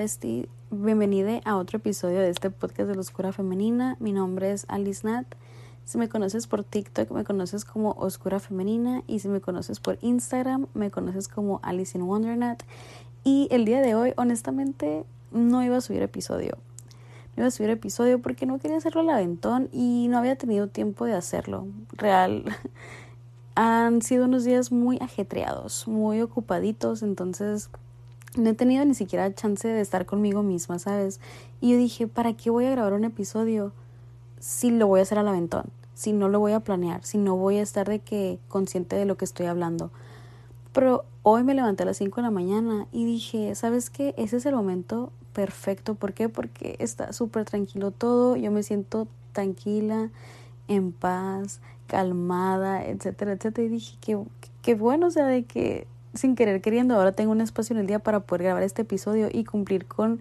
¿Qué onda, Besti? Bienvenida a otro episodio de este podcast de la Oscura Femenina. Mi nombre es Alice Nat. Si me conoces por TikTok, me conoces como Oscura Femenina. Y si me conoces por Instagram, me conoces como Alice in Wondernat. Y el día de hoy, honestamente, no iba a subir episodio. No iba a subir episodio porque no quería hacerlo al aventón y no había tenido tiempo de hacerlo. Real. Han sido unos días muy ajetreados, muy ocupaditos, entonces no he tenido ni siquiera chance de estar conmigo misma, ¿sabes? Y yo dije, ¿para qué voy a grabar un episodio si lo voy a hacer al aventón? Si no lo voy a planear, si no voy a estar de que consciente de lo que estoy hablando. Pero hoy me levanté a las 5 de la mañana y dije, ¿sabes qué? Ese es el momento perfecto. ¿Por qué? Porque está súper tranquilo todo, yo me siento tranquila, en paz, calmada, etcétera, etcétera. Y dije, qué, qué bueno, o sea, de que sin querer queriendo, ahora tengo un espacio en el día para poder grabar este episodio y cumplir con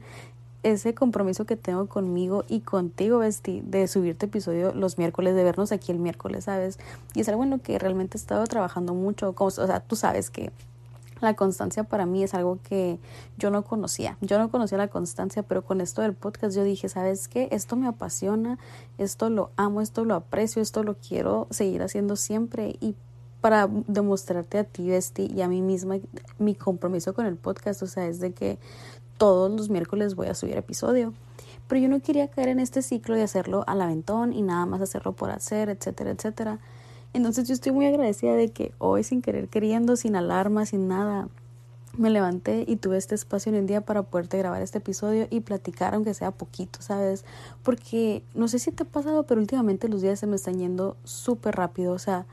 ese compromiso que tengo conmigo y contigo, Besti, de subirte episodio los miércoles, de vernos aquí el miércoles, ¿sabes? Y es algo en lo que realmente he estado trabajando mucho. Como, o sea, tú sabes que la constancia para mí es algo que yo no conocía. Yo no conocía la constancia, pero con esto del podcast yo dije, ¿sabes qué? Esto me apasiona, esto lo amo, esto lo aprecio, esto lo quiero seguir haciendo siempre y para demostrarte a ti, Besti, y a mí misma mi compromiso con el podcast, o sea, es de que todos los miércoles voy a subir episodio. Pero yo no quería caer en este ciclo de hacerlo al aventón y nada más hacerlo por hacer, etcétera, etcétera. Entonces yo estoy muy agradecida de que hoy sin querer queriendo, sin alarma, sin nada, me levanté y tuve este espacio en el día para poderte grabar este episodio y platicar aunque sea poquito, ¿sabes? Porque no sé si te ha pasado, pero últimamente los días se me están yendo súper rápido, o sea,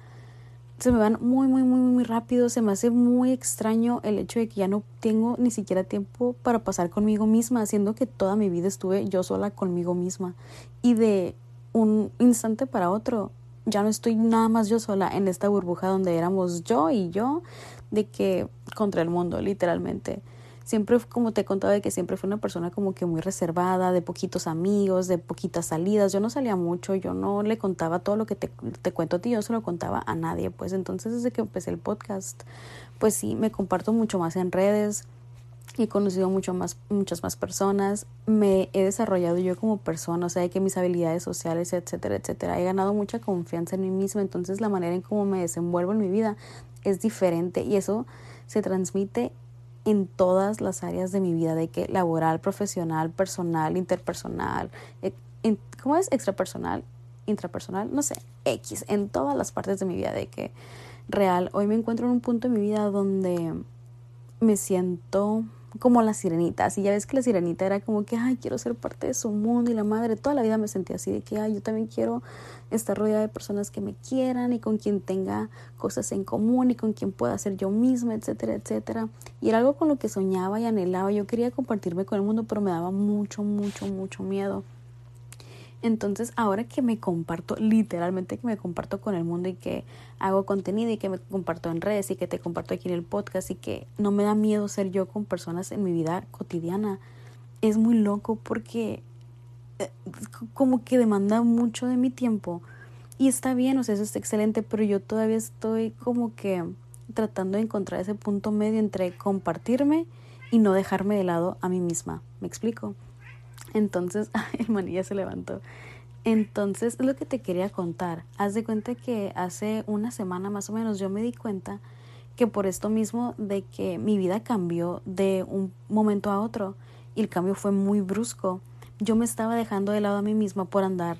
se me van muy, muy, muy, muy rápido. Se me hace muy extraño el hecho de que ya no tengo ni siquiera tiempo para pasar conmigo misma, haciendo que toda mi vida estuve yo sola conmigo misma. Y de un instante para otro, ya no estoy nada más yo sola en esta burbuja donde éramos yo y yo, de que contra el mundo, literalmente siempre, como te he contado, de que siempre fui una persona como que muy reservada, de poquitos amigos, de poquitas salidas. Yo no salía mucho, yo no le contaba todo lo que te, te cuento a ti, yo se lo contaba a nadie. Pues entonces desde que empecé el podcast, pues sí, me comparto mucho más en redes. He conocido mucho más, muchas más personas, me he desarrollado yo como persona, o sea, que mis habilidades sociales, etcétera, etcétera. He ganado mucha confianza en mí misma, entonces la manera en cómo me desenvuelvo en mi vida es diferente y eso se transmite en todas las áreas de mi vida, de que laboral, profesional, personal, interpersonal, eh, ¿cómo es? Extrapersonal, intrapersonal, no sé, X, en todas las partes de mi vida, de que real, hoy me encuentro en un punto de mi vida donde me siento como la sirenita, así ya ves que la sirenita era como que, ay, quiero ser parte de su mundo y la madre, toda la vida me sentía así de que, ay, yo también quiero estar rodeada de personas que me quieran y con quien tenga cosas en común y con quien pueda ser yo misma, etcétera, etcétera. Y era algo con lo que soñaba y anhelaba, yo quería compartirme con el mundo, pero me daba mucho, mucho, mucho miedo. Entonces, ahora que me comparto, literalmente que me comparto con el mundo y que hago contenido y que me comparto en redes y que te comparto aquí en el podcast y que no me da miedo ser yo con personas en mi vida cotidiana, es muy loco porque eh, como que demanda mucho de mi tiempo. Y está bien, o sea, eso es excelente, pero yo todavía estoy como que tratando de encontrar ese punto medio entre compartirme y no dejarme de lado a mí misma. ¿Me explico? Entonces, el se levantó. Entonces, es lo que te quería contar. Haz de cuenta que hace una semana más o menos yo me di cuenta que por esto mismo de que mi vida cambió de un momento a otro y el cambio fue muy brusco. Yo me estaba dejando de lado a mí misma por andar.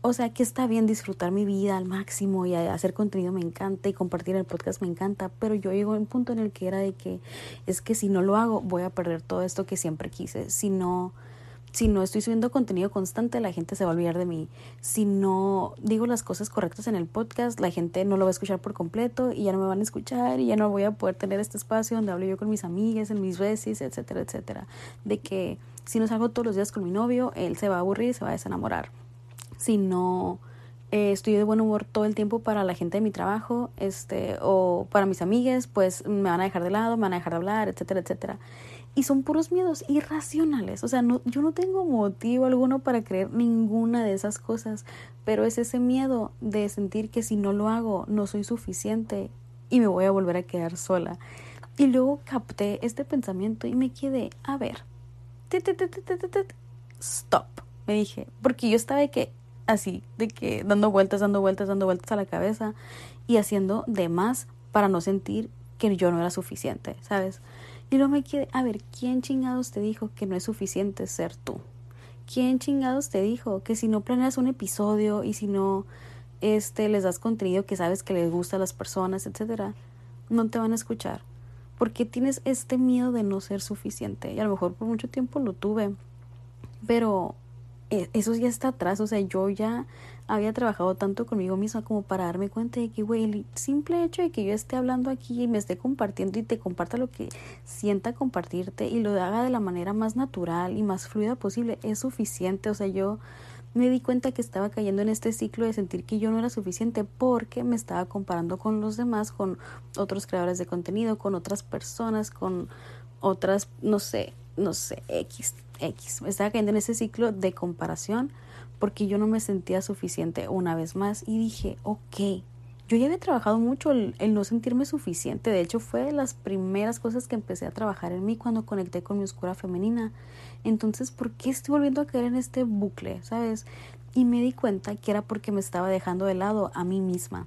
O sea, que está bien disfrutar mi vida al máximo y hacer contenido me encanta y compartir el podcast me encanta, pero yo llego a un punto en el que era de que es que si no lo hago voy a perder todo esto que siempre quise. Si no si no estoy subiendo contenido constante, la gente se va a olvidar de mí. Si no digo las cosas correctas en el podcast, la gente no lo va a escuchar por completo y ya no me van a escuchar y ya no voy a poder tener este espacio donde hablo yo con mis amigas, en mis veces, etcétera, etcétera. De que si no salgo todos los días con mi novio, él se va a aburrir y se va a desenamorar. Si no eh, estoy de buen humor todo el tiempo para la gente de mi trabajo, este, o para mis amigas, pues me van a dejar de lado, me van a dejar de hablar, etcétera, etcétera. Y son puros miedos irracionales. O sea, no, yo no tengo motivo alguno para creer ninguna de esas cosas, pero es ese miedo de sentir que si no lo hago no soy suficiente y me voy a volver a quedar sola. Y luego capté este pensamiento y me quedé, a ver, stop, me dije, porque yo estaba de que así, de que dando vueltas, dando vueltas, dando vueltas a la cabeza y haciendo de más para no sentir que yo no era suficiente, ¿sabes? Y luego me quedé, a ver, ¿quién chingados te dijo que no es suficiente ser tú? ¿Quién chingados te dijo que si no planeas un episodio y si no este les das contenido que sabes que les gusta a las personas, etcétera, no te van a escuchar? Porque tienes este miedo de no ser suficiente? Y a lo mejor por mucho tiempo lo tuve, pero e, eso ya está atrás, o sea, yo ya había trabajado tanto conmigo misma como para darme cuenta de que, güey, el simple hecho de que yo esté hablando aquí y me esté compartiendo y te comparta lo que sienta compartirte y lo haga de la manera más natural y más fluida posible es suficiente, o sea, yo me di cuenta que estaba cayendo en este ciclo de sentir que yo no era suficiente porque me estaba comparando con los demás, con otros creadores de contenido, con otras personas, con otras, no sé, no sé, X X. Me estaba cayendo en ese ciclo de comparación porque yo no me sentía suficiente una vez más y dije, ok, yo ya había trabajado mucho el, no sentirme suficiente. De hecho, fue de las primeras cosas que empecé a trabajar en mí cuando conecté con mi oscura femenina. Entonces, ¿por qué estoy volviendo a caer en este bucle? ¿Sabes? Y me di cuenta que era porque me estaba dejando de lado a mí misma.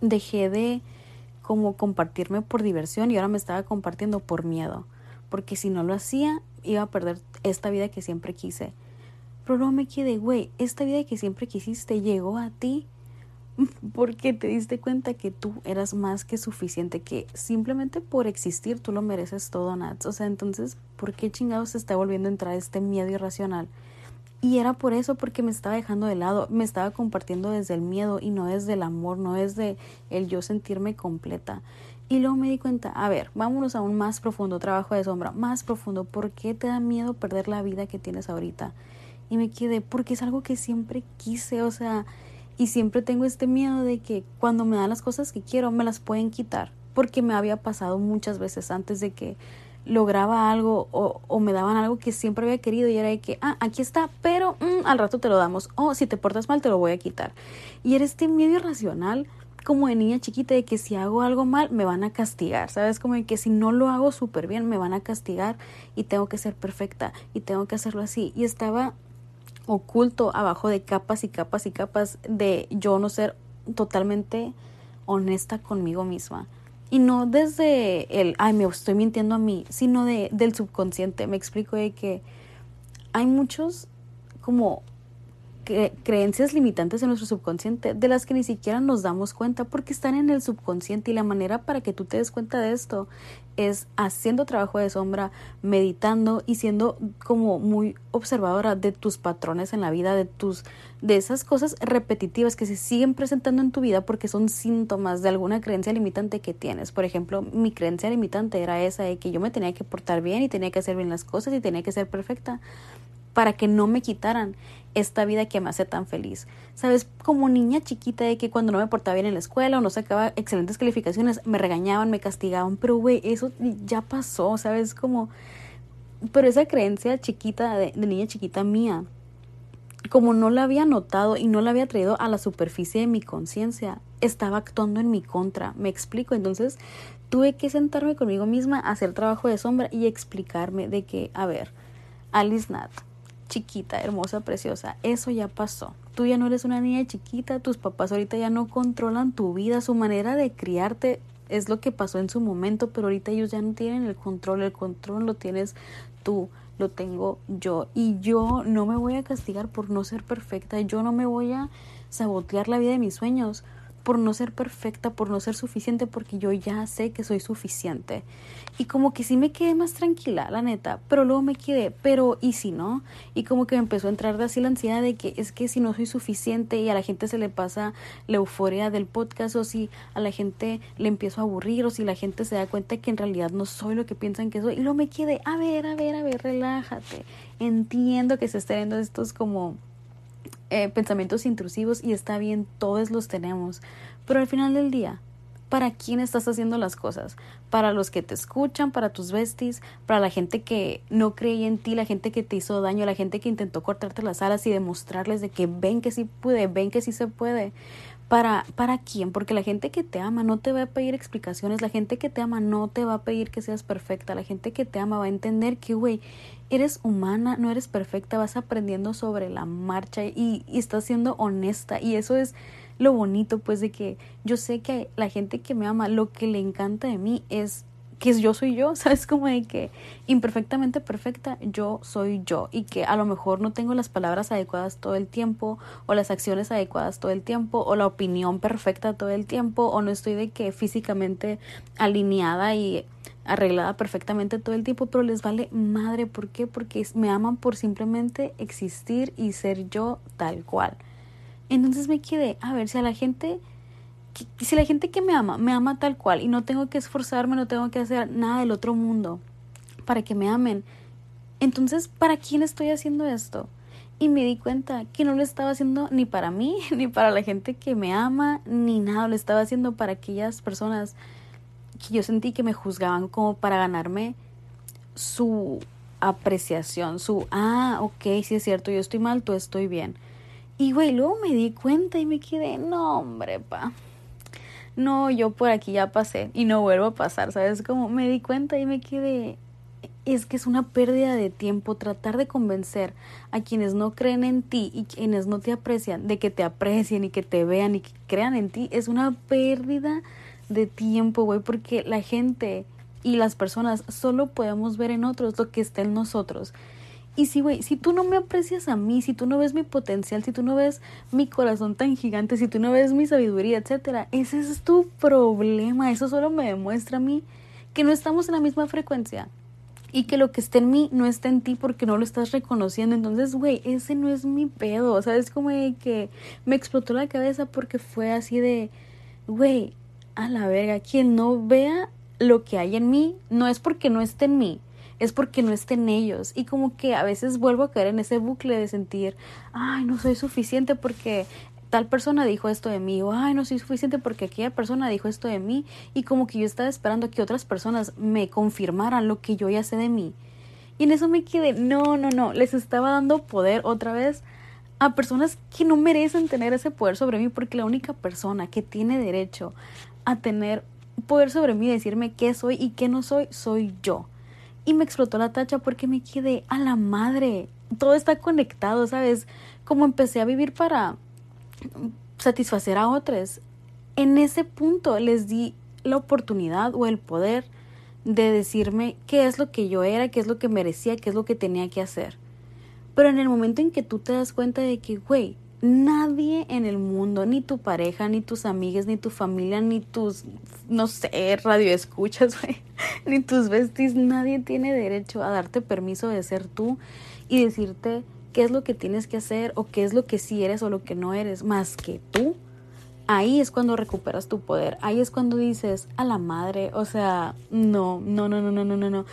Dejé de como compartirme por diversión y ahora me estaba compartiendo por miedo. Porque si no lo hacía, iba a perder esta vida que siempre quise. Pero no me quedé, güey, esta vida que siempre quisiste llegó a ti porque te diste cuenta que tú eras más que suficiente, que simplemente por existir tú lo mereces todo, Nats. O sea, entonces, ¿por qué chingados se está volviendo a entrar este miedo irracional? Y era por eso, porque me estaba dejando de lado, me estaba compartiendo desde el miedo y no desde el amor, no desde el yo sentirme completa. Y luego me di cuenta, a ver, vámonos a un más profundo trabajo de sombra, más profundo, ¿por qué te da miedo perder la vida que tienes ahorita? Y me quedé, porque es algo que siempre quise, o sea, y siempre tengo este miedo de que cuando me dan las cosas que quiero, me las pueden quitar, porque me había pasado muchas veces antes de que lograba algo o, o me daban algo que siempre había querido y era de que, ah, aquí está, pero mm, al rato te lo damos, o si te portas mal te lo voy a quitar. Y era este miedo irracional como de niña chiquita de que si hago algo mal me van a castigar, ¿sabes? Como de que si no lo hago súper bien me van a castigar y tengo que ser perfecta y tengo que hacerlo así. Y estaba oculto abajo de capas y capas y capas de yo no ser totalmente honesta conmigo misma. Y no desde el, ay, me estoy mintiendo a mí, sino de, del subconsciente. Me explico de que hay muchos como creencias limitantes en nuestro subconsciente de las que ni siquiera nos damos cuenta porque están en el subconsciente y la manera para que tú te des cuenta de esto es haciendo trabajo de sombra, meditando y siendo como muy observadora de tus patrones en la vida, de tus de esas cosas repetitivas que se siguen presentando en tu vida porque son síntomas de alguna creencia limitante que tienes. Por ejemplo, mi creencia limitante era esa de que yo me tenía que portar bien y tenía que hacer bien las cosas y tenía que ser perfecta para que no me quitaran esta vida que me hace tan feliz. Sabes, como niña chiquita de que cuando no me portaba bien en la escuela o no sacaba excelentes calificaciones, me regañaban, me castigaban, pero güey, eso ya pasó, sabes, como... Pero esa creencia chiquita, de, niña chiquita mía, como no la había notado y no la había traído a la superficie de mi conciencia, estaba actuando en mi contra, me explico, entonces tuve que sentarme conmigo misma, hacer trabajo de sombra y explicarme de que, a ver, Alice Nat, chiquita, hermosa, preciosa, eso ya pasó. Tú ya no eres una niña chiquita, tus papás ahorita ya no controlan tu vida, su manera de criarte es lo que pasó en su momento, pero ahorita ellos ya no tienen el control, el control lo tienes tú, lo tengo yo y yo no me voy a castigar por no ser perfecta, yo no me voy a sabotear la vida de mis sueños por no ser perfecta, por no ser suficiente, porque yo ya sé que soy suficiente. Y como que sí me quedé más tranquila, la neta, pero luego me quedé, pero ¿y si no? Y como que me empezó a entrar de así la ansiedad de que es que si no soy suficiente y a la gente se le pasa la euforia del podcast o si a la gente le empiezo a aburrir o si la gente se da cuenta que en realidad no soy lo que piensan que soy. Y luego me quedé, a ver, a ver, a ver, relájate. Entiendo que se estén viendo estos como eh, pensamientos intrusivos y está bien, todos los tenemos. Pero al final del día, ¿para quién estás haciendo las cosas? ¿Para los que te escuchan, para tus besties, para la gente que no creía en ti, la gente que te hizo daño, la gente que intentó cortarte las alas y demostrarles de que ven que sí puede, ven que sí se puede? ¿Para, ¿Para quién? Porque la gente que te ama no te va a pedir explicaciones, la gente que te ama no te va a pedir que seas perfecta, la gente que te ama va a entender que, güey, eres humana, no eres perfecta, vas aprendiendo sobre la marcha y, y estás siendo honesta y eso es lo bonito, pues, de que yo sé que la gente que me ama, lo que le encanta de mí es que yo soy yo, ¿sabes? Como de que imperfectamente perfecta, yo soy yo y que a lo mejor no tengo las palabras adecuadas todo el tiempo o las acciones adecuadas todo el tiempo o la opinión perfecta todo el tiempo o no estoy de que físicamente alineada y arreglada perfectamente todo el tiempo, pero les vale madre, ¿por qué? Porque me aman por simplemente existir y ser yo tal cual. Entonces me quedé, a ver, si a la gente si la gente que me ama, me ama tal cual y no tengo que esforzarme, no tengo que hacer nada del otro mundo para que me amen, entonces, ¿para quién estoy haciendo esto? Y me di cuenta que no lo estaba haciendo ni para mí, ni para la gente que me ama, ni nada, lo estaba haciendo para aquellas personas que yo sentí que me juzgaban como para ganarme su apreciación, su, ah, ok, sí es cierto, yo estoy mal, tú estoy bien. Y güey, luego me di cuenta y me quedé, no, hombre, pa, no, yo por aquí ya pasé y no vuelvo a pasar, ¿sabes? Como me di cuenta y me quedé, es que es una pérdida de tiempo tratar de convencer a quienes no creen en ti y quienes no te aprecian de que te aprecien y que te vean y que crean en ti, es una pérdida de tiempo, güey, porque la gente y las personas solo podemos ver en otros lo que está en nosotros. Y si, güey, si tú no me aprecias a mí, si tú no ves mi potencial, si tú no ves mi corazón tan gigante, si tú no ves mi sabiduría, etcétera, ese es tu problema. Eso solo me demuestra a mí que no estamos en la misma frecuencia y que lo que está en mí no está en ti porque no lo estás reconociendo. Entonces, güey, ese no es mi pedo. O sea, es como que me explotó la cabeza porque fue así de, güey, a la verga, quien no vea lo que hay en mí no es porque no esté en mí, es porque no estén ellos. Y como que a veces vuelvo a caer en ese bucle de sentir, ay, no soy suficiente porque tal persona dijo esto de mí, o ay, no soy suficiente porque aquella persona dijo esto de mí, y como que yo estaba esperando que otras personas me confirmaran lo que yo ya sé de mí. Y en eso me quedé, no, no, no, les estaba dando poder otra vez a personas que no merecen tener ese poder sobre mí, porque la única persona que tiene derecho a tener poder sobre mí, decirme qué soy y qué no soy, soy yo y me explotó la tacha porque me quedé a la madre. Todo está conectado, ¿sabes? Como empecé a vivir para satisfacer a otros. En ese punto les di la oportunidad o el poder de decirme qué es lo que yo era, qué es lo que merecía, qué es lo que tenía que hacer. Pero en el momento en que tú te das cuenta de que, güey, nadie en el mundo, ni tu pareja, ni tus amigas, ni tu familia, ni tus, no sé, radioescuchas, güey, ni tus vestis, nadie tiene derecho a darte permiso de ser tú y decirte qué es lo que tienes que hacer o qué es lo que sí eres o lo que no eres, más que tú. Ahí es cuando recuperas tu poder, ahí es cuando dices a la madre, o sea, no, no, no, no, no, no, no, no.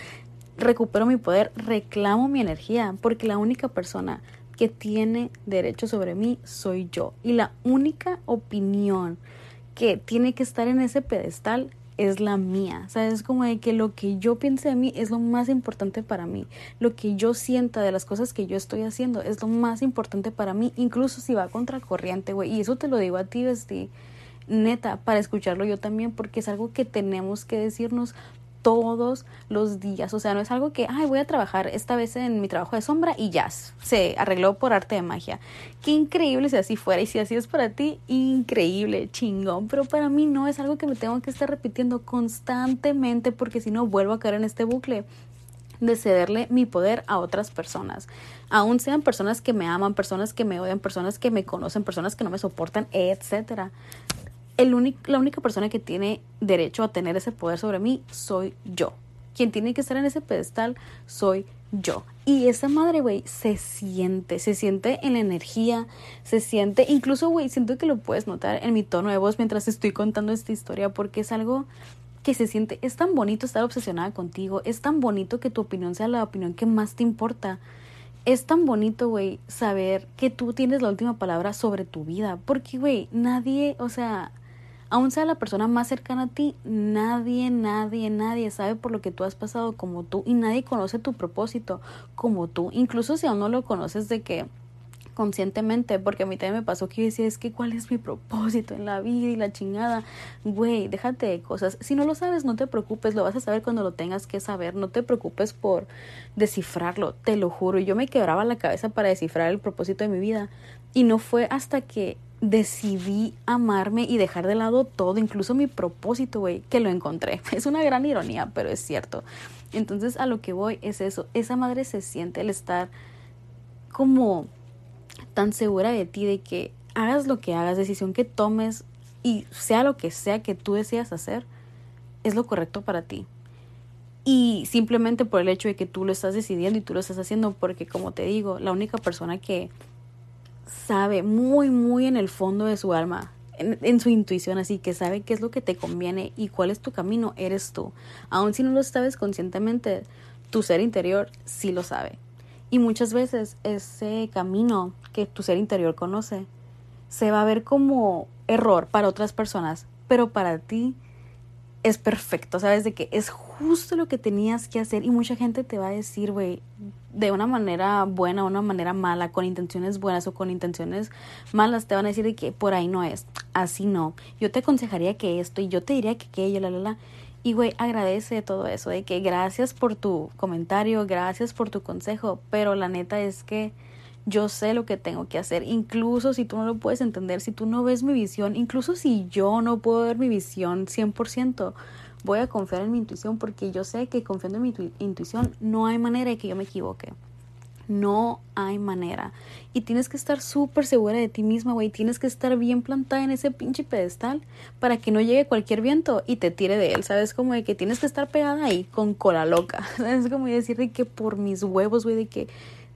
Recupero mi poder, reclamo mi energía, porque la única persona que tiene derecho sobre mí soy yo. Y la única opinión que tiene que estar en ese pedestal es la mía. ¿Sabes? Es como de que lo que yo piense de mí es lo más importante para mí. Lo que yo sienta de las cosas que yo estoy haciendo es lo más importante para mí, incluso si va contra corriente, güey. Y eso te lo digo a ti, Besti. Neta, para escucharlo yo también, porque es algo que tenemos que decirnos todos los días. O sea, no es algo que, ay, voy a trabajar esta vez en mi trabajo de sombra y ya, se arregló por arte de magia. Qué increíble si así fuera y si así es para ti, increíble, chingón. Pero para mí no es algo que me tengo que estar repitiendo constantemente porque si no vuelvo a caer en este bucle de cederle mi poder a otras personas. Aún sean personas que me aman, personas que me odian, personas que me conocen, personas que no me soportan, etcétera la única persona que tiene derecho a tener ese poder sobre mí soy yo. Quien tiene que estar en ese pedestal soy yo. Y esa madre, güey, se siente, se siente en la energía, se siente, incluso, güey, siento que lo puedes notar en mi tono de voz mientras estoy contando esta historia, porque es algo que se siente, es tan bonito estar obsesionada contigo, es tan bonito que tu opinión sea la opinión que más te importa. Es tan bonito, güey, saber que tú tienes la última palabra sobre tu vida, porque, güey, nadie, o sea, aún sea la persona más cercana a ti, nadie, nadie, nadie sabe por lo que tú has pasado como tú y nadie conoce tu propósito como tú. Incluso si aún no lo conoces de que conscientemente, porque a mí también me pasó que yo decía, es que cuál es mi propósito en la vida y la chingada, güey, déjate de cosas, si no lo sabes, no te preocupes, lo vas a saber cuando lo tengas que saber, no te preocupes por descifrarlo, te lo juro, yo me quebraba la cabeza para descifrar el propósito de mi vida y no fue hasta que decidí amarme y dejar de lado todo, incluso mi propósito, güey, que lo encontré. Es una gran ironía, pero es cierto. Entonces a lo que voy es eso, esa madre se siente el estar como tan segura de ti de que hagas lo que hagas, decisión que tomes y sea lo que sea que tú deseas hacer, es lo correcto para ti. Y simplemente por el hecho de que tú lo estás decidiendo y tú lo estás haciendo, porque como te digo, la única persona que sabe muy, muy en el fondo de su alma, en, en, su intuición, así que sabe qué es lo que te conviene y cuál es tu camino, eres tú. Aun si no lo sabes conscientemente, tu ser interior sí lo sabe. Y muchas veces ese camino que tu ser interior conoce se va a ver como error para otras personas, pero para ti es perfecto, sabes de que es justo lo que tenías que hacer y mucha gente te va a decir, güey, de una manera buena o una manera mala, con intenciones buenas o con intenciones malas, te van a decir de que por ahí no es, así no. Yo te aconsejaría que esto y yo te diría que aquello, la, la, la. Y güey, agradece todo eso, de que gracias por tu comentario, gracias por tu consejo, pero la neta es que yo sé lo que tengo que hacer, incluso si tú no lo puedes entender, si tú no ves mi visión, incluso si yo no puedo ver mi visión 100%, voy a confiar en mi intuición porque yo sé que confiando en mi intuición no hay manera de que yo me equivoque. No hay manera. Y tienes que estar súper segura de ti misma, güey. Tienes que estar bien plantada en ese pinche pedestal para que no llegue cualquier viento y te tire de él. ¿Sabes? Como de que tienes que estar pegada ahí con cola loca. Es como decir de que por mis huevos, güey, de que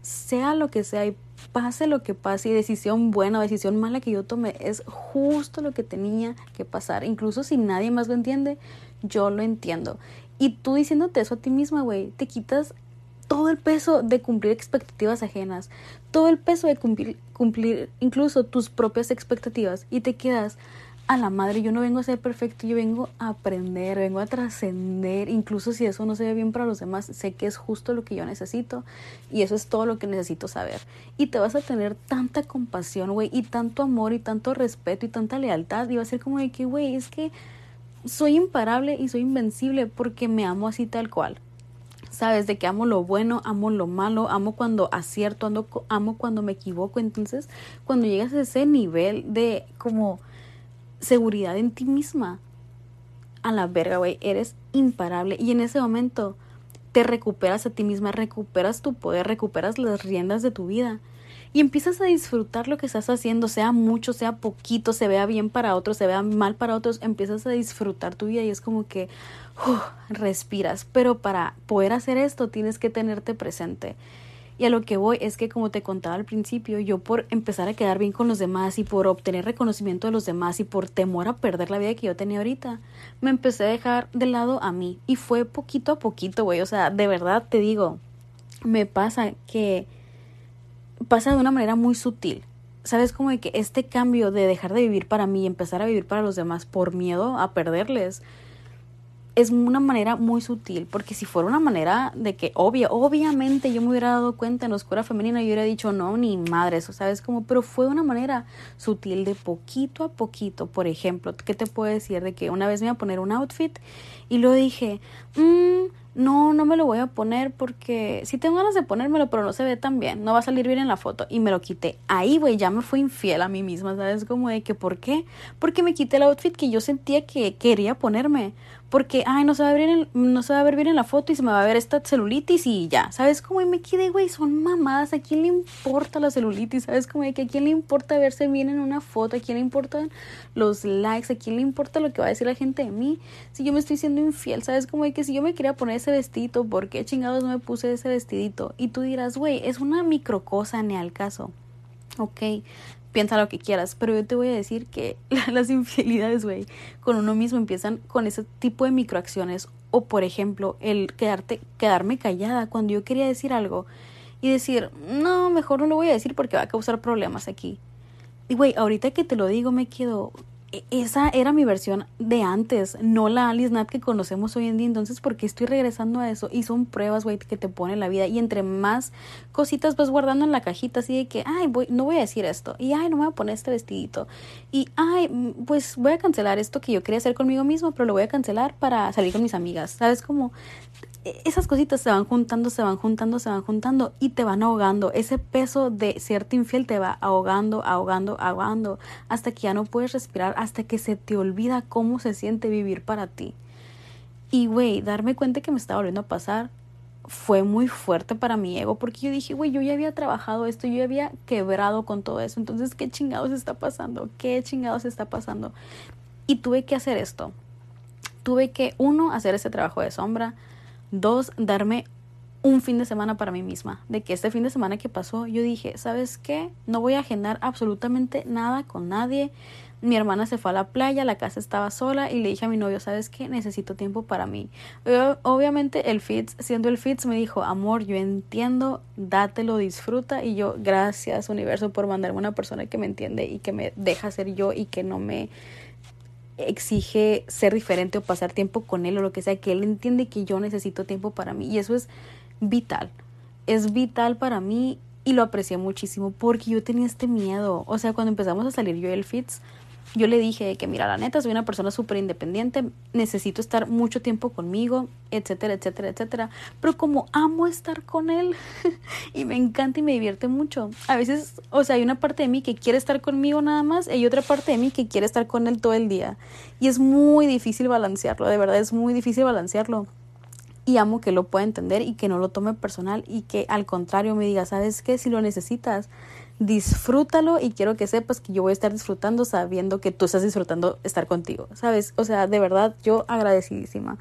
sea lo que sea y pase lo que pase y decisión buena o decisión mala que yo tome es justo lo que tenía que pasar. Incluso si nadie más lo entiende, yo lo entiendo. Y tú diciéndote eso a ti misma, güey, te quitas todo el peso de cumplir expectativas ajenas, todo el peso de cumplir, cumplir incluso tus propias expectativas y te quedas a la madre, yo no vengo a ser perfecto, yo vengo a aprender, vengo a trascender, incluso si eso no se ve bien para los demás, sé que es justo lo que yo necesito y eso es todo lo que necesito saber. Y te vas a tener tanta compasión, güey, y tanto amor y tanto respeto y tanta lealtad y va a ser como de que, güey, es que soy imparable y soy invencible porque me amo así tal cual. Sabes, de que amo lo bueno, amo lo malo, amo cuando acierto, amo, cuando me equivoco. Entonces, cuando llegas a ese nivel de como seguridad en ti misma. A la verga, güey, eres imparable. Y en ese momento te recuperas a ti misma, recuperas tu poder, recuperas las riendas de tu vida. Y empiezas a disfrutar lo que estás haciendo, sea mucho, sea poquito, se vea bien para otros, se vea mal para otros, empiezas a disfrutar tu vida y es como que respiras. Pero para poder hacer esto tienes que tenerte presente. Y a lo que voy es que, como te contaba al principio, yo por empezar a quedar bien con los demás y por obtener reconocimiento de los demás y por temor a perder la vida que yo tenía ahorita, me empecé a dejar de lado a mí. Y fue poquito a poquito, güey. O sea, de verdad te digo, me pasa que pasa de una manera muy sutil. ¿Sabes? Como de que este cambio de dejar de vivir para mí y empezar a vivir para los demás por miedo a perderles, es una manera muy sutil, porque si fuera una manera de que obvia, obviamente yo me hubiera dado cuenta en la oscura femenina y hubiera dicho no, ni madre, eso sabes como, pero fue una manera sutil de poquito a poquito, por ejemplo, ¿qué te puedo decir? De que una vez me iba a poner un outfit y lo dije, mmm, no, no me lo voy a poner porque si tengo ganas de ponérmelo, pero no se ve tan bien, no va a salir bien en la foto y me lo quité. Ahí, güey, ya me fui infiel a mí misma, ¿sabes? Como de que, ¿por qué? Porque me quité el outfit que yo sentía que quería ponerme. Porque, ay, no se va a ver bien, no se va a ver bien en la foto y se me va a ver esta celulitis y ya, ¿sabes? Como y me quedé, güey, son mamadas, ¿a quién le importa la celulitis? ¿Sabes? Que a quién le importa verse bien en una foto, a quién le importan los likes, a quién le importa lo que va a decir la gente de mí. Si yo me estoy siendo infiel, ¿sabes? Como de que si yo me quería poner ese vestidito, ¿por qué chingados no me puse ese vestidito? Y tú dirás, güey, es una micro cosa, ni al caso. Ok, piensa lo que quieras, pero yo te voy a decir que las infidelidades, güey, con uno mismo empiezan con ese tipo de microacciones. O, por ejemplo, el quedarte, quedarme callada cuando yo quería decir algo y decir, no, mejor no lo voy a decir porque va a causar problemas aquí. Y, güey, ahorita que te lo digo, me quedo, esa era mi versión de antes, no la Alice Nat que conocemos hoy en día. Entonces, ¿por qué estoy regresando a eso? Y son pruebas, güey, que te pone la vida. Y entre más cositas vas guardando en la cajita, así de que, ay, voy, no voy a decir esto. Y, ay, no me voy a poner este vestidito. Y, ay, pues voy a cancelar esto que yo quería hacer conmigo mismo, pero lo voy a cancelar para salir con mis amigas. ¿Sabes? Como e, esas cositas se van juntando, se van juntando, se van juntando y te van ahogando. Ese peso de serte infiel te va ahogando, ahogando, ahogando, hasta que ya no puedes respirar, hasta que se te olvida cómo se siente vivir para ti. Y, güey, darme cuenta que me estaba volviendo a pasar fue muy fuerte para mi ego, porque yo dije, güey, yo ya había trabajado esto, yo ya había quebrado con todo eso, entonces, ¿qué chingados está pasando? ¿Qué chingados está pasando? Y tuve que hacer esto. Tuve que, uno, hacer ese trabajo de sombra, Dos, darme un fin de semana para mí misma. De que este fin de semana que pasó, yo dije, ¿sabes qué? No voy a agendar absolutamente nada con nadie. Mi hermana se fue a la playa, la casa estaba sola y le dije a mi novio, ¿sabes qué? Necesito tiempo para mí. Obviamente el Fitz, siendo el Fitz, me dijo, amor, yo entiendo, dátelo, disfruta. Y yo, gracias universo por mandarme una persona que me entiende y que me deja ser yo y que no me exige ser diferente o pasar tiempo con él o lo que sea, que él entiende que yo necesito tiempo para mí. Y eso es vital. Es vital para mí y lo aprecié muchísimo porque yo tenía este miedo. O sea, cuando empezamos a salir yo y el Fitz, yo le dije que, mira, la neta, soy una persona súper independiente, necesito estar mucho tiempo conmigo, etcétera, etcétera, etcétera. Pero como amo estar con él y me encanta y me divierte mucho, a veces, o sea, hay una parte de mí que quiere estar conmigo nada más y hay otra parte de mí que quiere estar con él todo el día. Y es muy difícil balancearlo, de verdad, es muy difícil balancearlo. Y amo que lo pueda entender y que no lo tome personal y que al contrario me diga, ¿sabes qué? Si lo necesitas, disfrútalo y quiero que sepas que yo voy a estar disfrutando sabiendo que tú estás disfrutando estar contigo, ¿sabes? O sea, de verdad, yo agradecidísima.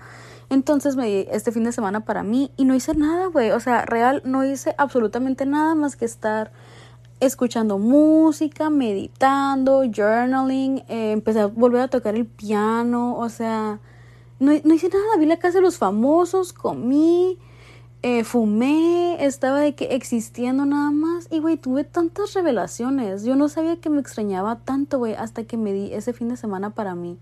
Entonces me di este fin de semana para mí y no hice nada, güey. O sea, real, no hice absolutamente nada más que estar escuchando música, meditando, journaling, eh, empecé a volver a tocar el piano, o sea, no, no hice nada, vi la casa de los famosos, comí, eh, fumé, estaba de que existiendo nada más. Y, güey, tuve tantas revelaciones. Yo no sabía que me extrañaba tanto, güey, hasta que me di ese fin de semana para mí.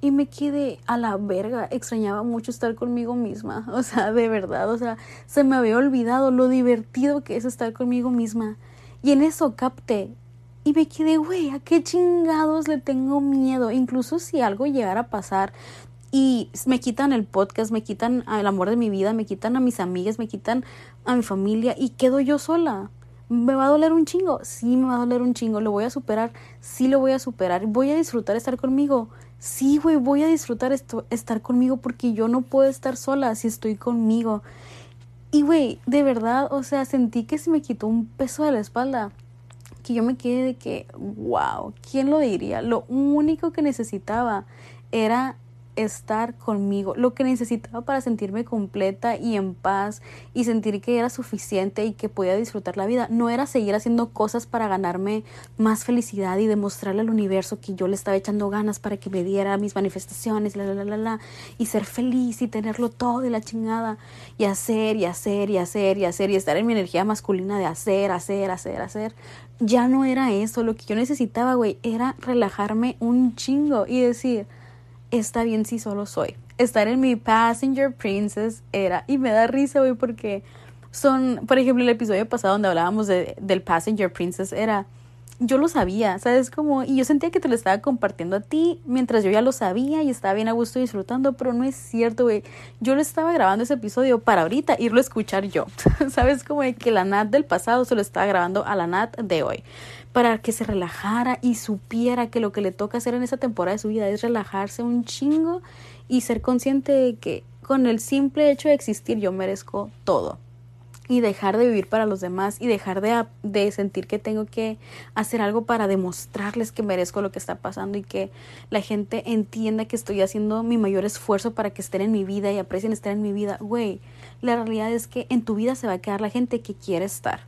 Y me quedé a la verga. Extrañaba mucho estar conmigo misma. O sea, de verdad. O sea, se me había olvidado lo divertido que es estar conmigo misma. Y en eso capté. Y me quedé, güey, ¿a qué chingados le tengo miedo? Incluso si algo llegara a pasar, y me quitan el podcast, me quitan el amor de mi vida, me quitan a mis amigas, me quitan a mi familia y quedo yo sola. ¿Me va a doler un chingo? Sí, me va a doler un chingo. ¿Lo voy a superar? Sí, lo voy a superar. ¿Voy a disfrutar estar conmigo? Sí, güey, voy a disfrutar esto, estar conmigo porque yo no puedo estar sola si estoy conmigo. Y, güey, de verdad, o sea, sentí que se me quitó un peso de la espalda. Que yo me quedé de que, wow, ¿quién lo diría? Lo único que necesitaba era estar conmigo, lo que necesitaba para sentirme completa y en paz y sentir que era suficiente y que podía disfrutar la vida. No era seguir haciendo cosas para ganarme más felicidad y demostrarle al universo que yo le estaba echando ganas para que me diera mis manifestaciones, la, la, la, la, y ser feliz y tenerlo todo de la chingada y hacer y hacer y hacer y hacer y estar en mi energía masculina de hacer, hacer, hacer, hacer. Ya no era eso, lo que yo necesitaba, güey, era relajarme un chingo y decir, está bien si solo soy. Estar en mi Passenger Princess era, y me da risa, güey, porque son, por ejemplo, el episodio pasado donde hablábamos de, del Passenger Princess era, yo lo sabía, ¿sabes? Como, y yo sentía que te lo estaba compartiendo a ti mientras yo ya lo sabía y estaba bien a gusto disfrutando, pero no es cierto, güey. Yo lo estaba grabando ese episodio para ahorita irlo a escuchar yo, ¿sabes? Como que la Nat del pasado se lo estaba grabando a la Nat de hoy para que se relajara y supiera que lo que le toca hacer en esa temporada de su vida es relajarse un chingo y ser consciente de que con el simple hecho de existir yo merezco todo y dejar de vivir para los demás y dejar de, de, sentir que tengo que hacer algo para demostrarles que merezco lo que está pasando y que la gente entienda que estoy haciendo mi mayor esfuerzo para que estén en mi vida y aprecien estar en mi vida. Güey, la realidad es que en tu vida se va a quedar la gente que quiere estar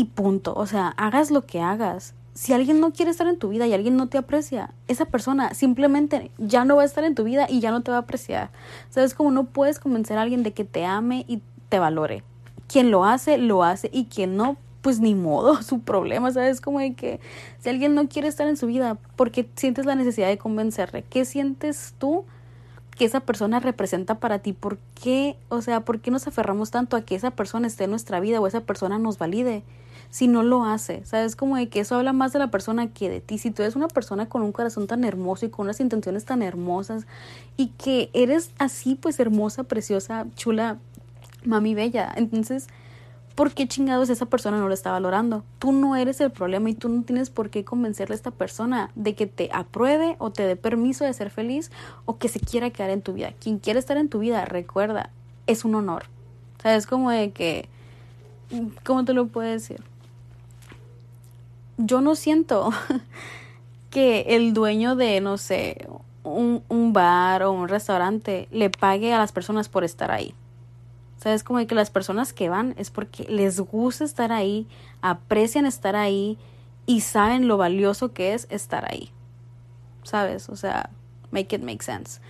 y punto. O sea, hagas lo que hagas. Si alguien no quiere estar en tu vida y alguien no te aprecia, esa persona simplemente ya no va a estar en tu vida y ya no te va a apreciar. Sabes como no puedes convencer a alguien de que te ame y te valore. Quien lo hace, lo hace y quien no, pues ni modo, su problema, ¿sabes? Como de que si alguien no quiere estar en su vida, ¿por qué sientes la necesidad de convencerle? ¿Qué sientes tú que esa persona representa para ti? ¿Por qué, o sea, por qué nos aferramos tanto a que esa persona esté en nuestra vida o esa persona nos valide? Si no lo hace, ¿sabes? Como de que eso habla más de la persona que de ti. Si tú eres una persona con un corazón tan hermoso y con unas intenciones tan hermosas y que eres así, pues hermosa, preciosa, chula, mami bella, entonces ¿por qué chingados esa persona no lo está valorando? Tú no eres el problema y tú no tienes por qué convencerle a esta persona de que te apruebe o te dé permiso de ser feliz o que se quiera quedar en tu vida. Quien quiere estar en tu vida, recuerda, es un honor. O sea, es como de que, ¿cómo te lo puedo decir? Yo no siento que el dueño de, no sé, un, un bar o un restaurante le pague a las personas por estar ahí. ¿Sabes? Como que las personas que van es porque les gusta estar ahí, aprecian estar ahí y saben lo valioso que es estar ahí. ¿Sabes? O sea, make it make sense.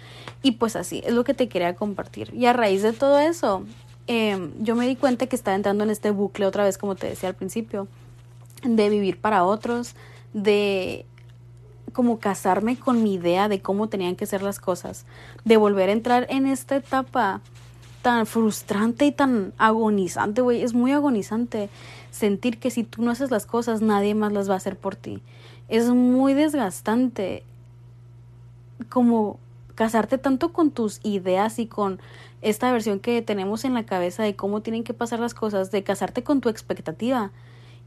Y pues así, es lo que te quería compartir. Y a raíz de todo eso, em, yo me di cuenta que estaba entrando en este bucle otra vez, como te decía al principio, de vivir para otros, de como casarme con mi idea de cómo tenían que ser las cosas, de volver a entrar en esta etapa tan frustrante y tan agonizante, güey. Es muy agonizante sentir que si tú no haces las cosas, nadie más las va a hacer por ti. Es muy desgastante como casarte tanto con tus ideas y con esta versión que tenemos en la cabeza de cómo tienen que pasar las cosas, de casarte con tu expectativa.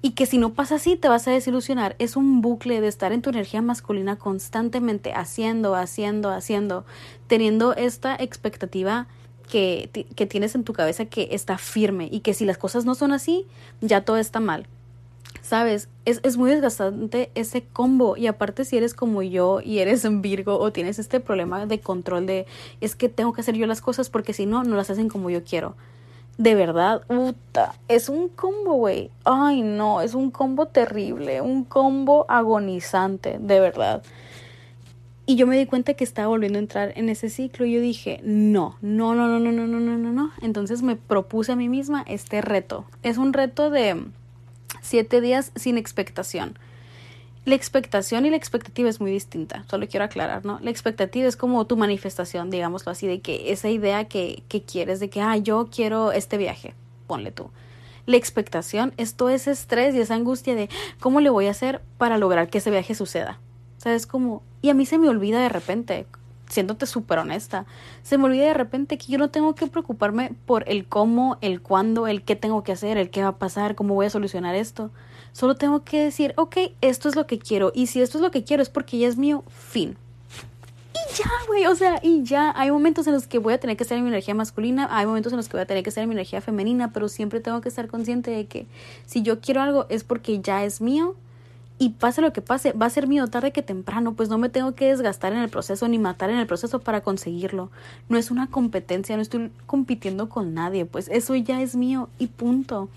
Y que si no pasa así te vas a desilusionar. Es un bucle de estar en tu energía masculina constantemente haciendo, haciendo, haciendo, teniendo esta expectativa que, que tienes en tu cabeza que está firme y que si las cosas no son así, ya todo está mal. ¿Sabes? Es, es, muy desgastante ese combo. Y aparte, si eres como yo y eres un Virgo o tienes este problema de control de es que tengo que hacer yo las cosas porque si no, no las hacen como yo quiero. De verdad, puta, es un combo, güey. Ay, no, es un combo terrible, un combo agonizante, de verdad. Y yo me di cuenta que estaba volviendo a entrar en ese ciclo y yo dije, no, no, no, no, no, no, no, no, no, no. Entonces me propuse a mí misma este reto. Es un reto de siete días sin expectación. La expectación y la expectativa es muy distinta, solo quiero aclarar, ¿no? La expectativa es como tu manifestación, digámoslo así, de que esa idea que, que quieres, de que, ah, yo quiero este viaje, ponle tú. La expectación es todo ese estrés y esa angustia de cómo le voy a hacer para lograr que ese viaje suceda. ¿Sabes? Como, y a mí se me olvida de repente, siéndote súper honesta, se me olvida de repente que yo no tengo que preocuparme por el cómo, el cuándo, el qué tengo que hacer, el qué va a pasar, cómo voy a solucionar esto. Solo tengo que decir, ok, esto es lo que quiero. Y si esto es lo que quiero es porque ya es mío, fin. Y ya, güey, o sea, y ya. Hay momentos en los que voy a tener que estar en mi energía masculina, hay momentos en los que voy a tener que estar en mi energía femenina, pero siempre tengo que estar consciente de que si yo quiero algo es porque ya es mío y pase lo que pase, va a ser mío tarde que temprano, pues no me tengo que desgastar en el proceso ni matar en el proceso para conseguirlo. No es una competencia, no estoy compitiendo con nadie, pues eso ya es mío y punto.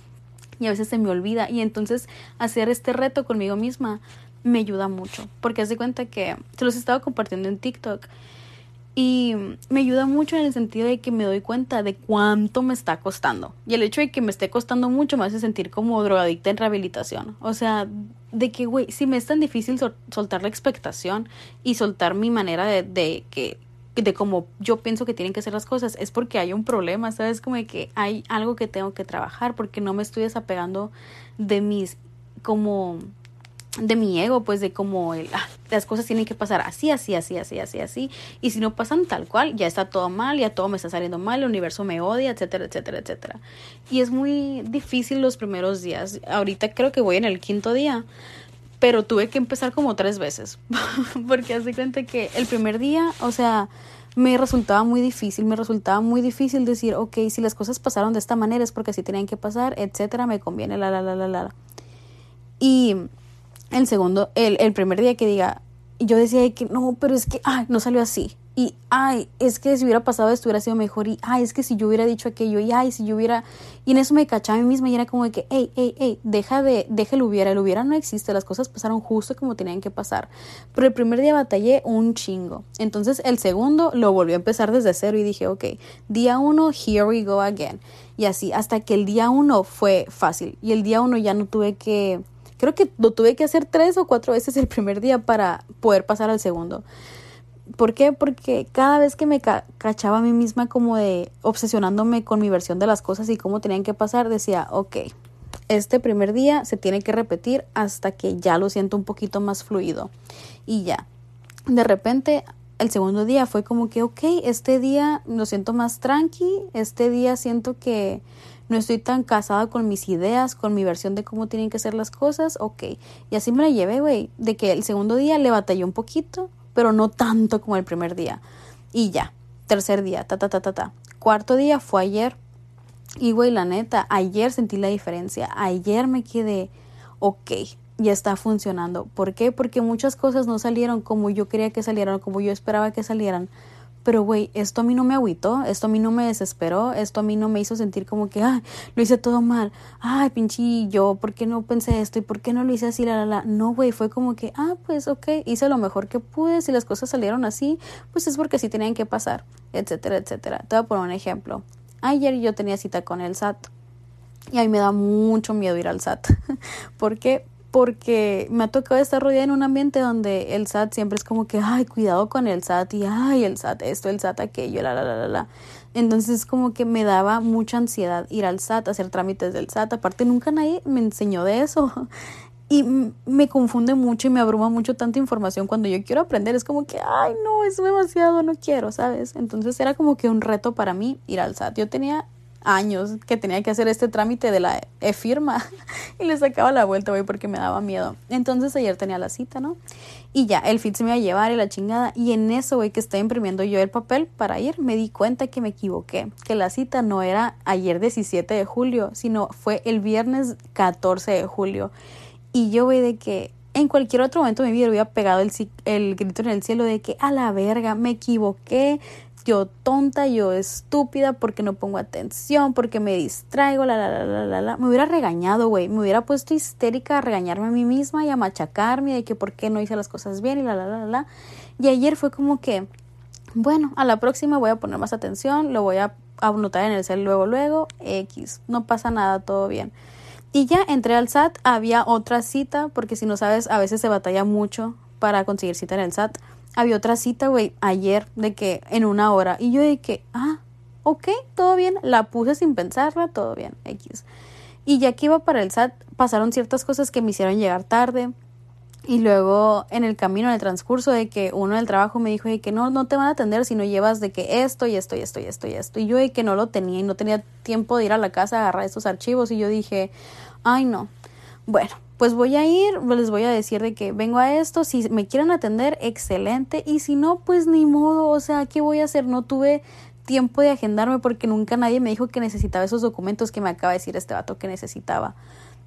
Y a veces se me olvida y entonces hacer este reto conmigo misma me ayuda mucho, porque hace cuenta que se los he estado compartiendo en TikTok y me ayuda mucho en el sentido de que me doy cuenta de cuánto me está costando. Y el hecho de que me esté costando mucho me hace sentir como drogadicta en rehabilitación. O sea, de que, güey, si me es tan difícil soltar la expectación y soltar mi manera de que de cómo yo pienso que tienen que ser las cosas, es porque hay un problema, ¿sabes? Como que hay algo que tengo que trabajar porque no me estoy desapegando de mis como de mi ego, pues de como el, ah, las cosas tienen que pasar así, así, así, así, así, así. Y si no pasan tal cual, ya está todo mal, ya todo me está saliendo mal, el universo me odia, etcétera, etcétera, etcétera. Y es muy difícil los primeros días. Ahorita creo que voy en el quinto día, pero tuve que empezar como tres veces. Porque hace cuenta que el primer día, o sea, me resultaba muy difícil, me resultaba muy difícil decir, ok, si las cosas pasaron de esta manera es porque así tenían que pasar, etcétera, me conviene, la, la, la, la, la. Y el segundo, el, el primer día que diga, yo decía que no, pero es que, ay, no salió así. Y ay, es que si hubiera pasado esto hubiera sido mejor y ay, es que si yo hubiera dicho aquello y ay, si yo hubiera y en eso me cachaba a mí misma y era como de que, hey, hey, hey, deja de, deja el hubiera, el hubiera no existe, las cosas pasaron justo como tenían que pasar. Pero el primer día batallé un chingo. Entonces el segundo lo volví a empezar desde cero y dije, ok, día uno, here we go again. Y así, hasta que el día uno fue fácil y el día uno ya no tuve que, creo que lo tuve que hacer tres o cuatro veces el primer día para poder pasar al segundo. ¿Por qué? Porque cada vez que me cachaba a mí misma como de obsesionándome con mi versión de las cosas y cómo tenían que pasar, decía, ok, este primer día se tiene que repetir hasta que ya lo siento un poquito más fluido. Y ya, de repente, el segundo día fue como que, ok, este día lo siento más tranqui, este día siento que no estoy tan casada con mis ideas, con mi versión de cómo tienen que ser las cosas, ok. Y así me la llevé, güey, de que el segundo día le batallé un poquito, pero no tanto como el primer día. Y ya, tercer día, ta, ta, ta, ta, ta. Cuarto día fue ayer. Y güey, la neta, ayer sentí la diferencia. Ayer me quedé, ok, ya está funcionando. ¿Por qué? Porque muchas cosas no salieron como yo quería que salieran, como yo esperaba que salieran. Pero, güey, esto a mí no me agüitó, esto a mí no me desesperó, esto a mí no me hizo sentir como que, ay, lo hice todo mal, ay, pinche yo, ¿por qué no pensé esto y por qué no lo hice así, la, la, la? No, güey, fue como que, ah, pues, ok, hice lo mejor que pude, si las cosas salieron así, pues es porque sí tenían que pasar, etcétera, etcétera. Te voy a poner un ejemplo. Ayer yo tenía cita con el SAT y a mí me da mucho miedo ir al SAT. ¿Por qué? Porque me ha tocado estar rodeada en un ambiente donde el SAT siempre es como que, ay, cuidado con el SAT y, ay, el SAT esto, el SAT aquello, la, la, la, la, la. Entonces como que me daba mucha ansiedad ir al SAT, hacer trámites del SAT. Aparte nunca nadie me enseñó de eso. Y me confunde mucho y me abruma mucho tanta información cuando yo quiero aprender. Es como que, ay, no, es demasiado, no quiero, ¿sabes? Entonces era como que un reto para mí ir al SAT. Yo tenía años que tenía que hacer este trámite de la e-firma y le sacaba la vuelta, güey, porque me daba miedo. Entonces ayer tenía la cita, ¿no? Y ya, el fit se me iba a llevar y la chingada. Y en eso, güey, que estaba imprimiendo yo el papel para ir, me di cuenta que me equivoqué, que la cita no era ayer 17 de julio, sino fue el viernes 14 de julio. Y yo, güey, de que en cualquier otro momento de mi vida hubiera pegado el, el grito en el cielo de que a la verga, me equivoqué, yo tonta, yo estúpida, porque no pongo atención, porque me distraigo, la, la, la, la, la. Me hubiera regañado, güey. Me hubiera puesto histérica a regañarme a mí misma y a machacarme de que por qué no hice las cosas bien y la, la, la, la. Y ayer fue como que, bueno, a la próxima voy a poner más atención, lo voy a anotar en el cel luego, luego, X. No pasa nada, todo bien. Y ya entré al SAT, había otra cita, porque si no sabes, a veces se batalla mucho para conseguir cita en el SAT había otra cita, güey, ayer, de que en una hora. Y yo de que, ah, ok, todo bien. La puse sin pensarla, todo bien, X. Y ya que iba para el SAT, pasaron ciertas cosas que me hicieron llegar tarde. Y luego en el camino, en el transcurso de que uno del trabajo me dijo de que no, no te van a atender si no llevas de que esto y esto y esto y esto y esto. Y yo de que no lo tenía y no tenía tiempo de ir a la casa a agarrar estos archivos. Y yo dije, ay no. Bueno, pues voy a ir, les voy a decir de que vengo a esto, si me quieren atender, excelente, y si no, pues ni modo, o sea, ¿qué voy a hacer? No tuve tiempo de agendarme porque nunca nadie me dijo que necesitaba esos documentos que me acaba de decir este vato que necesitaba.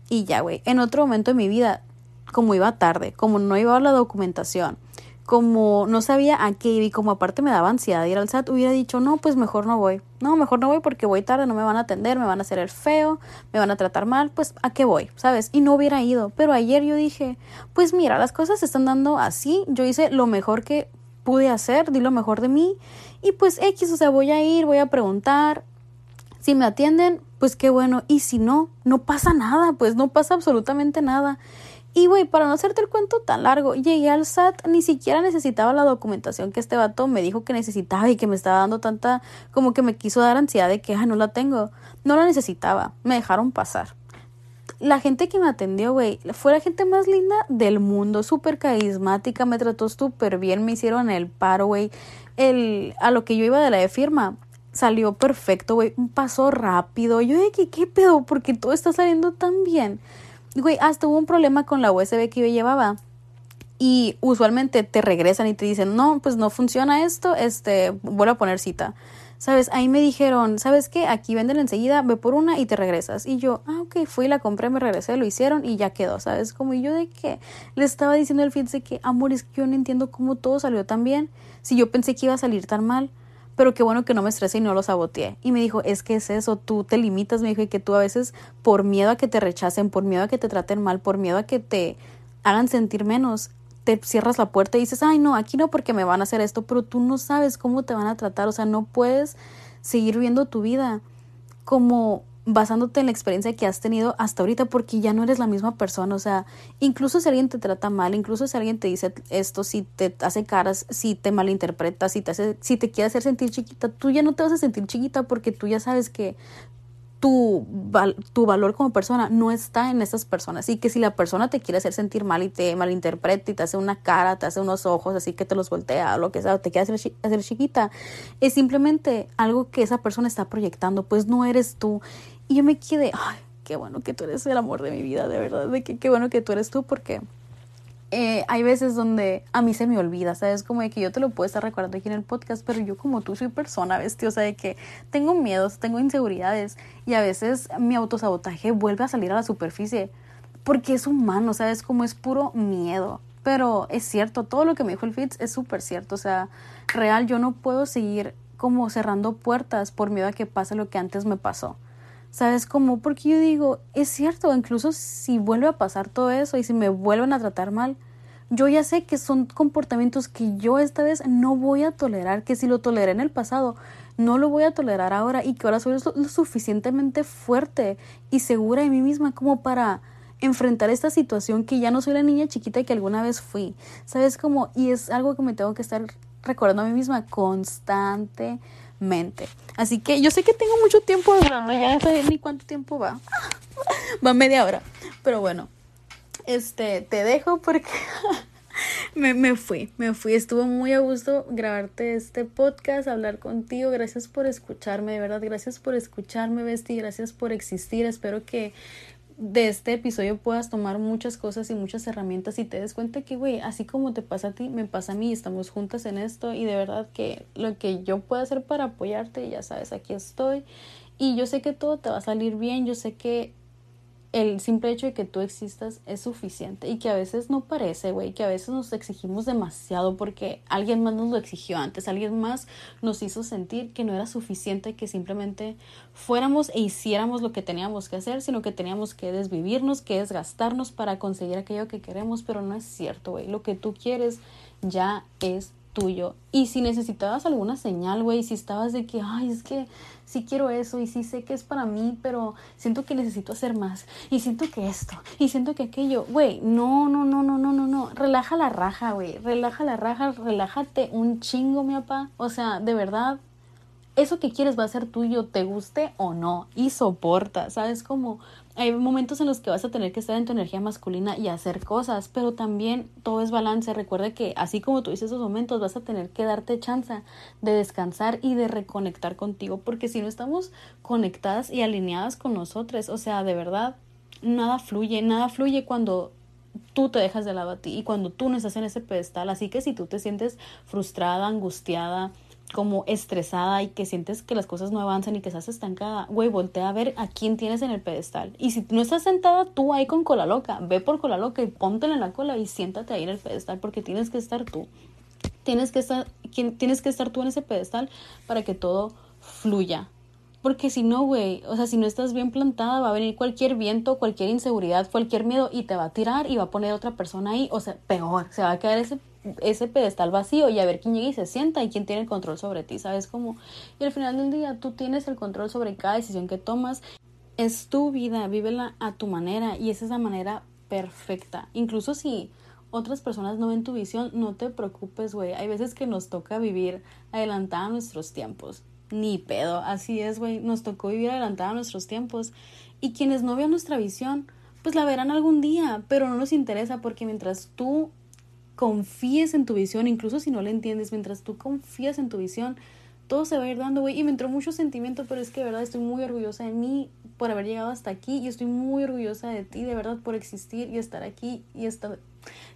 Y ya, güey, en otro momento de mi vida, como iba tarde, como no iba a la documentación, como no sabía a qué y como aparte me daba ansiedad ir al SAT, hubiera dicho, no, pues mejor no voy. No, mejor no voy porque voy tarde, no me van a atender, me van a hacer el feo, me van a tratar mal, pues a qué voy, ¿sabes? Y no hubiera ido. Pero ayer yo dije, pues mira, las cosas se están dando así, yo hice lo mejor que pude hacer, di lo mejor de mí y pues X, o sea, voy a ir, voy a preguntar. Si me atienden, pues qué bueno. Y si no, no pasa nada, pues no pasa absolutamente nada. Y güey, para no hacerte el cuento tan largo, llegué al SAT, ni siquiera necesitaba la documentación que este vato me dijo que necesitaba y que me estaba dando tanta, como que me quiso dar ansiedad de que, ah, no la tengo. No la necesitaba, me dejaron pasar. La gente que me atendió, güey, fue la gente más linda del mundo, súper carismática, me trató súper bien, me hicieron el paro, güey. El, a lo que yo iba de la de firma, salió perfecto, güey, pasó rápido. Yo de que, ¿qué pedo? Porque todo está saliendo tan bien. Güey, hasta hubo un problema con la USB que yo llevaba. Y usualmente te regresan y te dicen, no, pues no funciona esto, este, vuelvo a poner cita. ¿Sabes? Ahí me dijeron, ¿sabes qué? Aquí venden enseguida, ve por una y te regresas. Y yo, ah, ok, fui, la compré, me regresé, lo hicieron y ya quedó, ¿sabes? Como yo de que le estaba diciendo al de que, amor, es que yo no entiendo cómo todo salió tan bien. Si yo pensé que iba a salir tan mal pero qué bueno que no me estresé y no lo saboteé. Y me dijo, es que es eso, tú te limitas, me dijo, y que tú a veces por miedo a que te rechacen, por miedo a que te traten mal, por miedo a que te hagan sentir menos, te cierras la puerta y dices, ay no, aquí no porque me van a hacer esto, pero tú no sabes cómo te van a tratar, o sea, no puedes seguir viendo tu vida como basándote en la experiencia que has tenido hasta ahorita porque ya no eres la misma persona, o sea, incluso si alguien te trata mal, incluso si alguien te dice esto, si te hace caras, si te malinterpreta, si te hace, si te quiere hacer sentir chiquita, tú ya no te vas a sentir chiquita porque tú ya sabes que tu, tu valor como persona no está en esas personas. Y que si la persona te quiere hacer sentir mal y te malinterpreta y te hace una cara, te hace unos ojos así que te los voltea o lo que sea, te quiere hacer, hacer chiquita, es simplemente algo que esa persona está proyectando, pues no eres tú. Y yo me quedé, ay, qué bueno que tú eres el amor de mi vida, de verdad, de que qué bueno que tú eres tú, porque eh, hay veces donde a mí se me olvida, ¿sabes? Como de que yo te lo puedo estar recordando aquí en el podcast, pero yo como tú soy persona, ¿ves? O sea, de que tengo miedos, tengo inseguridades y a veces mi autosabotaje vuelve a salir a la superficie porque es humano, ¿sabes? Como es puro miedo. Pero es cierto, todo lo que me dijo el Fitz es súper cierto, o sea, real, yo no puedo seguir como cerrando puertas por miedo a que pase lo que antes me pasó. ¿Sabes cómo? Porque yo digo, es cierto, incluso si vuelve a pasar todo eso y si me vuelven a tratar mal, yo ya sé que son comportamientos que yo esta vez no voy a tolerar, que si lo toleré en el pasado, no lo voy a tolerar ahora y que ahora soy lo, suficientemente fuerte y segura de mí misma como para enfrentar esta situación que ya no soy la niña chiquita que alguna vez fui. ¿Sabes cómo? Y es algo que me tengo que estar recordando a mí misma constante mente. Así que yo sé que tengo mucho tiempo hablando, ya no sé ni cuánto tiempo va. va media hora. Pero bueno, este, te dejo porque me, me fui, me fui. Estuvo muy a gusto grabarte este podcast, hablar contigo. Gracias por escucharme, de verdad. Gracias por escucharme, Besti. Gracias por existir. Espero que de este episodio puedas tomar muchas cosas y muchas herramientas y te des cuenta que, güey, así como te pasa a ti, me pasa a mí, estamos juntas en esto y de verdad que lo que yo pueda hacer para apoyarte, ya sabes, aquí estoy. Y yo sé que todo te va a salir bien, yo sé que el simple hecho de que tú existas es suficiente y que a veces no parece, güey, que a veces nos exigimos demasiado porque alguien más nos lo exigió antes, alguien más nos hizo sentir que no era suficiente que simplemente fuéramos e hiciéramos lo que teníamos que hacer, sino que teníamos que desvivirnos, que desgastarnos para conseguir aquello que queremos, pero no es cierto, güey, lo que tú quieres ya es tuyo. Y si necesitabas alguna señal, güey, si estabas de que, ay, es que sí quiero eso y sí sé que es para mí, pero siento que necesito hacer más y siento que esto y siento que aquello, güey, no, no, no, no, no, no, no, relaja la raja, güey, relaja la raja, relájate un chingo, mi papá, o sea, de verdad, eso que quieres va a ser tuyo, te guste o no, y soporta, ¿sabes? Como hay momentos en los que vas a tener que estar en tu energía masculina y hacer cosas, pero también todo es balance. Recuerda que así como tú dices esos momentos, vas a tener que darte chance de descansar y de reconectar contigo, porque si no estamos conectadas y alineadas con nosotros, o sea, de verdad, nada fluye, nada fluye cuando tú te dejas de lado a ti y cuando tú no estás en ese pedestal. Así que si tú te sientes frustrada, angustiada, como estresada y que sientes que las cosas no avanzan y que estás estancada, güey, voltea a ver a quién tienes en el pedestal. Y si no estás sentada tú ahí con cola loca, ve por cola loca y póntela en la cola y siéntate ahí en el pedestal porque tienes que estar tú. Tienes que estar, tienes que estar tú en ese pedestal para que todo fluya. Porque si no, güey, o sea, si no estás bien plantada, va a venir cualquier viento, cualquier inseguridad, cualquier miedo y te va a tirar y va a poner otra persona ahí. O sea, peor, se va a quedar ese ese pedestal vacío y a ver quién llega y se sienta y quién tiene el control sobre ti, ¿sabes cómo? Y al final del día tú tienes el control sobre cada decisión que tomas. Es tu vida, vívela a tu manera y es la manera perfecta. Incluso si otras personas no ven tu visión, no te preocupes, güey. Hay veces que nos toca vivir adelantada a nuestros tiempos. Ni pedo, así es, güey. Nos tocó vivir adelantada a nuestros tiempos. Y quienes no vean nuestra visión, pues la verán algún día, pero no nos interesa porque mientras tú confíes en tu visión, incluso si no la entiendes, mientras tú confías en tu visión, todo se va a ir dando, güey. Y me entró mucho sentimiento, pero es que de verdad estoy muy orgullosa de mí por haber llegado hasta aquí y estoy muy orgullosa de ti, de verdad, por existir y estar aquí y estar...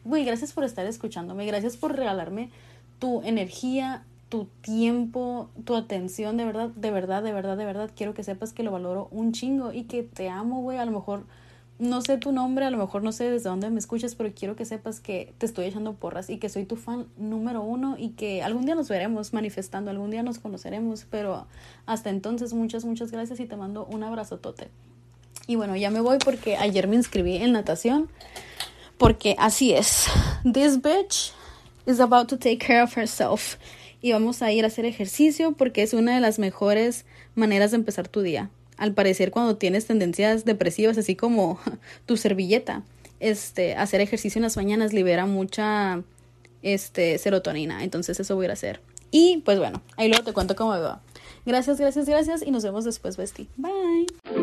Güey, gracias por estar escuchándome, gracias por regalarme tu energía, tu tiempo, tu atención, de verdad, de verdad, de verdad, de verdad, quiero que sepas que lo valoro un chingo y que te amo, güey, a lo mejor no sé tu nombre, a lo mejor no sé desde dónde me escuchas, pero quiero que sepas que te estoy echando porras y que soy tu fan número uno y que algún día nos veremos manifestando, algún día nos conoceremos, pero hasta entonces muchas, muchas gracias y te mando un abrazotote. Y bueno, ya me voy porque ayer me inscribí en natación, porque así es, this bitch is about to take care of herself. Y vamos a ir a hacer ejercicio porque es una de las mejores maneras de empezar tu día al parecer cuando tienes tendencias depresivas, así como tu servilleta, este, hacer ejercicio en las mañanas libera mucha este, serotonina. Entonces eso voy a hacer. Y pues bueno, ahí luego te cuento cómo me va. Gracias, gracias, gracias y nos vemos después, Bestie. Bye.